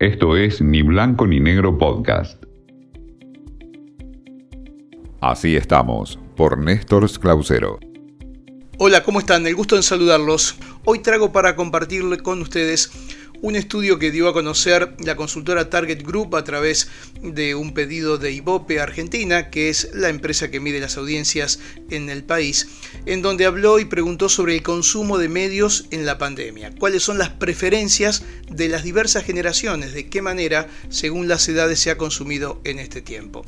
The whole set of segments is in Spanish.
Esto es Ni Blanco ni Negro Podcast. Así estamos, por Néstor Clausero. Hola, ¿cómo están? El gusto en saludarlos. Hoy traigo para compartirle con ustedes un estudio que dio a conocer la consultora Target Group a través de un pedido de Ibope Argentina, que es la empresa que mide las audiencias en el país, en donde habló y preguntó sobre el consumo de medios en la pandemia, cuáles son las preferencias de las diversas generaciones, de qué manera, según las edades, se ha consumido en este tiempo.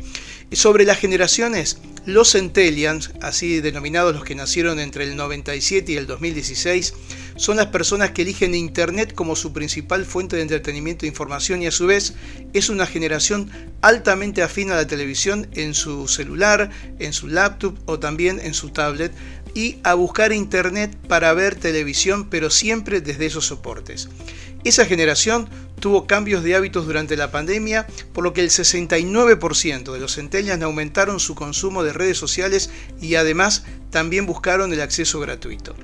Sobre las generaciones, los centennials, así denominados los que nacieron entre el 97 y el 2016, son las personas que eligen Internet como su principal fuente de entretenimiento e información y a su vez es una generación altamente afín a la televisión en su celular, en su laptop o también en su tablet y a buscar Internet para ver televisión pero siempre desde esos soportes. Esa generación tuvo cambios de hábitos durante la pandemia, por lo que el 69% de los centenias aumentaron su consumo de redes sociales y además también buscaron el acceso gratuito.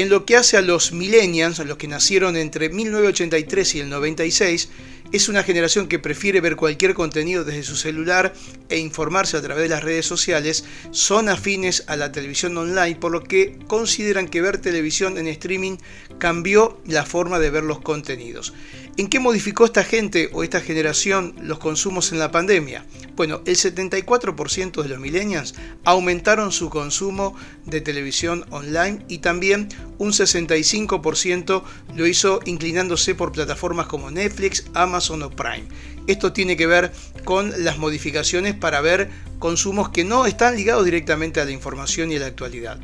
En lo que hace a los millennials, a los que nacieron entre 1983 y el 96, es una generación que prefiere ver cualquier contenido desde su celular e informarse a través de las redes sociales, son afines a la televisión online, por lo que consideran que ver televisión en streaming cambió la forma de ver los contenidos. ¿En qué modificó esta gente o esta generación los consumos en la pandemia? Bueno, el 74% de los millennials aumentaron su consumo de televisión online y también un 65% lo hizo inclinándose por plataformas como Netflix, Amazon o Prime. Esto tiene que ver con las modificaciones para ver consumos que no están ligados directamente a la información y a la actualidad.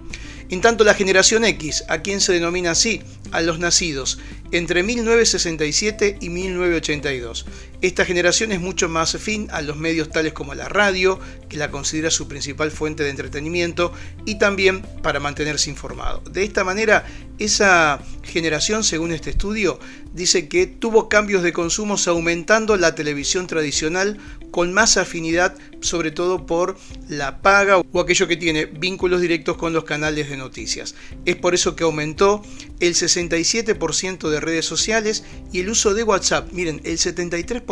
En tanto, la generación X, a quien se denomina así, a los nacidos entre 1967 y 1982. Esta generación es mucho más afín a los medios tales como la radio, que la considera su principal fuente de entretenimiento y también para mantenerse informado. De esta manera, esa generación, según este estudio, dice que tuvo cambios de consumos aumentando la televisión tradicional con más afinidad, sobre todo por la paga o aquello que tiene vínculos directos con los canales de noticias. Es por eso que aumentó el 67% de redes sociales y el uso de WhatsApp. Miren, el 73%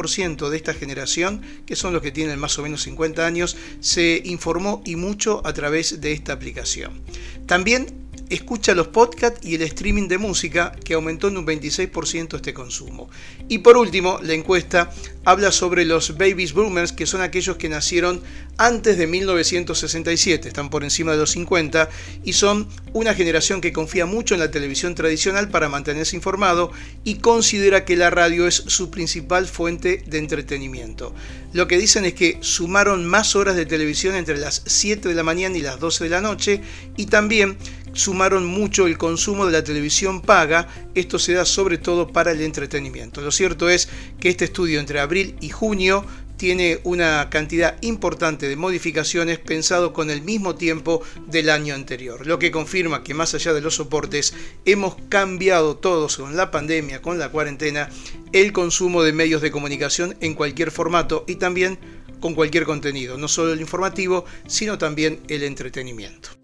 de esta generación, que son los que tienen más o menos 50 años, se informó y mucho a través de esta aplicación. También escucha los podcasts y el streaming de música, que aumentó en un 26% este consumo. Y por último, la encuesta habla sobre los babies boomers, que son aquellos que nacieron antes de 1967, están por encima de los 50 y son una generación que confía mucho en la televisión tradicional para mantenerse informado y considera que la radio es su principal fuente de entretenimiento. Lo que dicen es que sumaron más horas de televisión entre las 7 de la mañana y las 12 de la noche y también sumaron mucho el consumo de la televisión paga, esto se da sobre todo para el entretenimiento. Lo cierto es que este estudio entre abril y junio tiene una cantidad importante de modificaciones pensado con el mismo tiempo del año anterior, lo que confirma que más allá de los soportes hemos cambiado todos con la pandemia, con la cuarentena, el consumo de medios de comunicación en cualquier formato y también con cualquier contenido, no solo el informativo, sino también el entretenimiento.